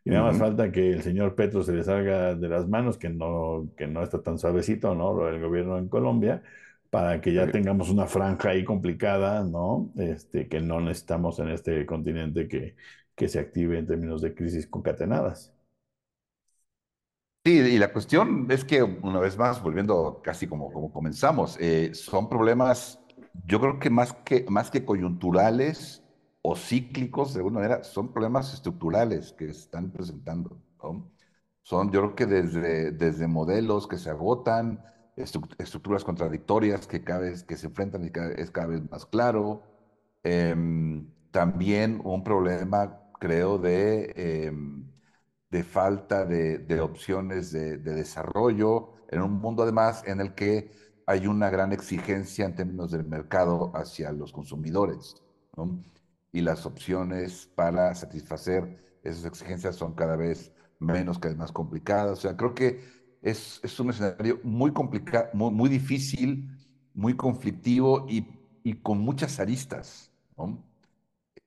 Speaker 3: Y nada más falta que el señor Petro se le salga de las manos, que no, que no está tan suavecito, ¿no? Lo del gobierno en Colombia, para que ya
Speaker 2: sí.
Speaker 3: tengamos una franja ahí complicada, ¿no? Este, que no necesitamos en este continente que, que se active en términos de crisis concatenadas.
Speaker 2: Sí, y la cuestión es que, una vez más, volviendo casi como, como comenzamos, eh, son problemas, yo creo que más que, más que coyunturales o cíclicos, de alguna manera, son problemas estructurales que están presentando, ¿no? Son, yo creo que desde, desde modelos que se agotan, estru- estructuras contradictorias que cada vez que se enfrentan y cada- es cada vez más claro. Em, también un problema, creo, de... em, de falta de, de opciones de, de desarrollo, en un mundo además en el que hay una gran exigencia en términos del mercado hacia los consumidores. Y las opciones para satisfacer esas exigencias son cada vez menos, cada vez más complicadas. O sea, creo que es, es un escenario muy complicado, muy, muy difícil, muy conflictivo y, y con muchas aristas, ¿no?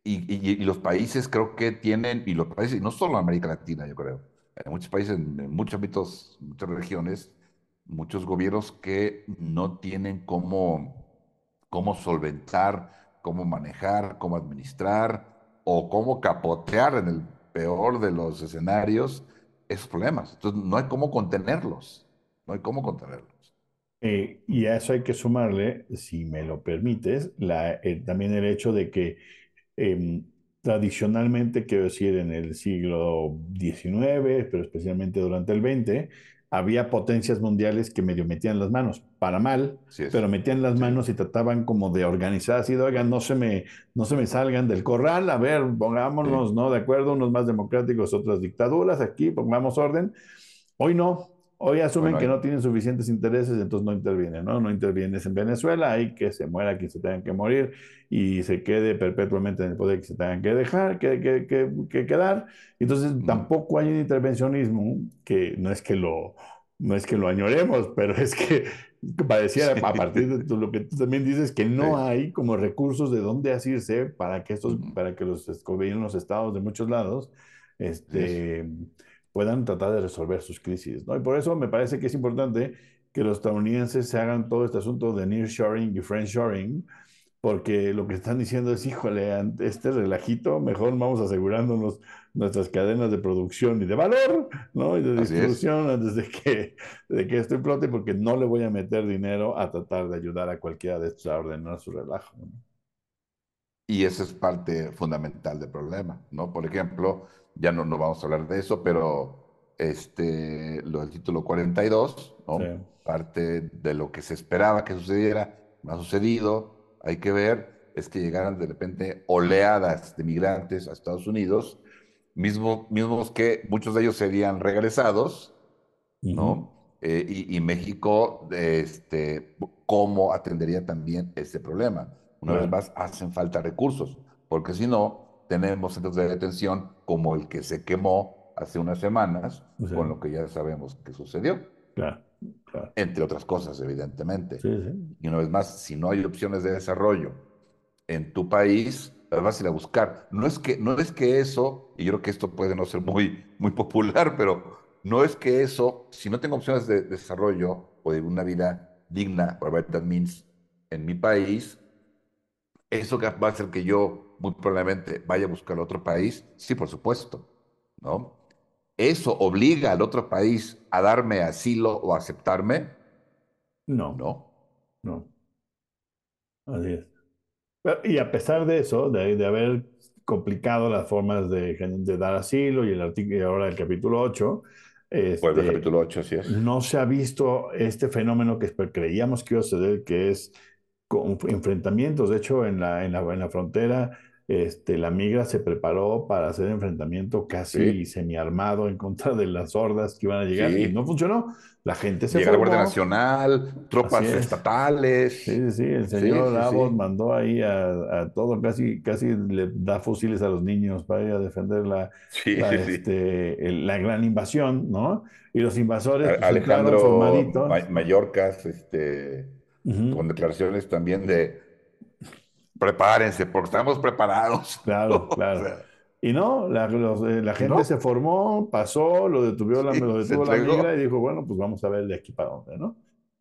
Speaker 2: Y, y- y los países creo que tienen, y los países, no solo América Latina, yo creo, en muchos países, en muchos ámbitos, muchas regiones, muchos gobiernos que no tienen cómo, cómo solventar, cómo manejar, cómo administrar o cómo capotear en el peor de los escenarios esos problemas. Entonces, no hay cómo contenerlos, no hay cómo contenerlos.
Speaker 3: Eh, y a eso hay que sumarle, si me lo permites, la, eh, también el hecho de que eh, tradicionalmente, quiero decir, en el siglo XIX, pero especialmente durante el XX, había potencias mundiales que medio metían las manos, para mal, pero metían las manos y trataban como de organizar así, de, oigan, no se me, no se me salgan del corral, a ver,
Speaker 2: sí.
Speaker 3: pongámonos, ¿no? De acuerdo, unos más democráticos, otras dictaduras, aquí pongamos orden. Hoy no, hoy asumen
Speaker 2: Bueno,
Speaker 3: que no tienen suficientes intereses, entonces no intervienen, ¿no? No intervienes en Venezuela, hay que se muera quien se tenga que morir y se quede perpetuamente en el poder que se tengan que dejar, que, que, que, que quedar. Entonces tampoco hay un intervencionismo que no es que lo, no es que lo añoremos, pero es que pareciera
Speaker 2: sí,
Speaker 3: a partir de lo que tú también dices que no
Speaker 2: sí,
Speaker 3: hay como recursos de dónde asirse para que estos, para que los gobiernos, estados de muchos lados,
Speaker 2: así es.
Speaker 3: Puedan tratar de resolver sus crisis, ¿no? Y por eso me parece que es importante que los estadounidenses se hagan todo este asunto de nearshoring y friendshoring, porque lo que están diciendo es, híjole, ante este relajito, mejor vamos asegurándonos nuestras cadenas de producción y de valor, ¿no? Y de
Speaker 2: Así es.
Speaker 3: distribución antes de que, de que esto implote, porque no le voy a meter dinero a tratar de ayudar a cualquiera de estos a ordenar su relajo, ¿no?
Speaker 2: Y esa es parte fundamental del problema, ¿no? Por ejemplo, ya no, no vamos a hablar de eso, pero este, lo del título 42,
Speaker 3: Sí.
Speaker 2: ¿no? Parte de lo que se esperaba que sucediera, no ha sucedido, hay que ver, es que llegaran de repente oleadas de migrantes a Estados Unidos, mismo, mismos que muchos de ellos serían regresados. ¿no? Eh, y, y México, este, ¿cómo atendería también este problema? Una vez
Speaker 3: Claro.
Speaker 2: más, hacen falta recursos, porque si no, tenemos centros de detención como el que se quemó hace unas semanas,
Speaker 3: Sí,
Speaker 2: con lo que ya sabemos que sucedió,
Speaker 3: claro, claro.
Speaker 2: entre otras cosas, evidentemente.
Speaker 3: Sí, sí.
Speaker 2: Y una vez más, si no hay opciones de desarrollo en tu país, las vas a ir a buscar. No es que, no es que eso, y yo creo que esto puede no ser muy, muy popular, pero no es que eso, si no tengo opciones de desarrollo o de una vida digna, whatever that means, en mi país, eso va a hacer que yo muy probablemente vaya a buscar otro país, sí, por supuesto, ¿no? ¿Eso obliga al otro país a darme asilo o a aceptarme?
Speaker 3: No,
Speaker 2: No.
Speaker 3: no, así es. Y a pesar de eso, de, de haber complicado las formas de, de dar asilo y el artículo, ahora el capítulo 8,
Speaker 2: Vuelve el
Speaker 3: este,
Speaker 2: capítulo 8, así es.
Speaker 3: no se ha visto este fenómeno que creíamos que iba a suceder, que es con enfrentamientos. De hecho, en la, en la, en la frontera este, la migra se preparó para hacer enfrentamiento casi semiarmado en contra de las hordas que iban a llegar y no funcionó. La gente se
Speaker 2: Llega la Guardia Nacional, tropas estatales.
Speaker 3: Sí, sí, sí. El señor Abbott mandó ahí a, todo, casi, casi le da fusiles a los niños para ir a defender la, este, la gran invasión, ¿no? Y los invasores.
Speaker 2: Pues, Alejandro Mallorcas, este, con declaraciones también de prepárense, porque estamos preparados.
Speaker 3: Claro, claro. y no, la, eh, la gente se formó, pasó, lo, detuvo la, lo detuvo la migra y dijo, bueno, pues vamos a ver de aquí para dónde, ¿no?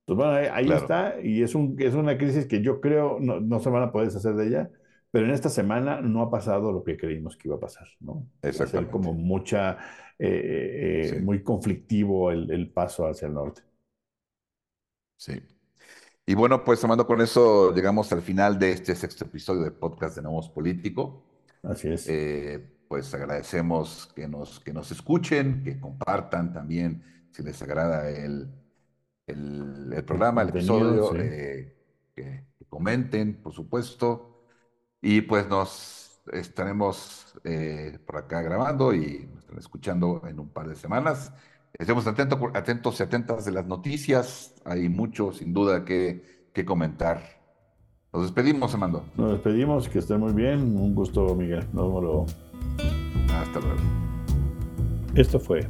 Speaker 3: Entonces, bueno, ahí, está, y es, un, es una crisis que yo creo no, no se van a poder deshacer de ella, pero en esta semana no ha pasado lo que creímos que iba a pasar, ¿no?
Speaker 2: Exactamente.
Speaker 3: como mucha, eh, eh, muy conflictivo el, el paso hacia el norte.
Speaker 2: Sí. Y bueno, pues tomando con eso, llegamos al final de este sexto episodio del podcast de Nuevos Político.
Speaker 3: Así es.
Speaker 2: Eh, pues agradecemos que nos, que nos escuchen, que compartan también, si les agrada el, el, programa, el, episodio, eh, que, comenten, por supuesto. Y pues nos estaremos eh, por acá grabando y nos escuchando en un par de semanas. Estemos atentos, atentos y atentas de las noticias. Hay mucho, sin duda, que, que comentar. Nos despedimos, Amando.
Speaker 3: Nos despedimos, que estén muy bien. Un gusto, Miguel. Nos vemos luego.
Speaker 2: Hasta luego.
Speaker 3: Esto fue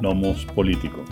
Speaker 3: Nomos Político.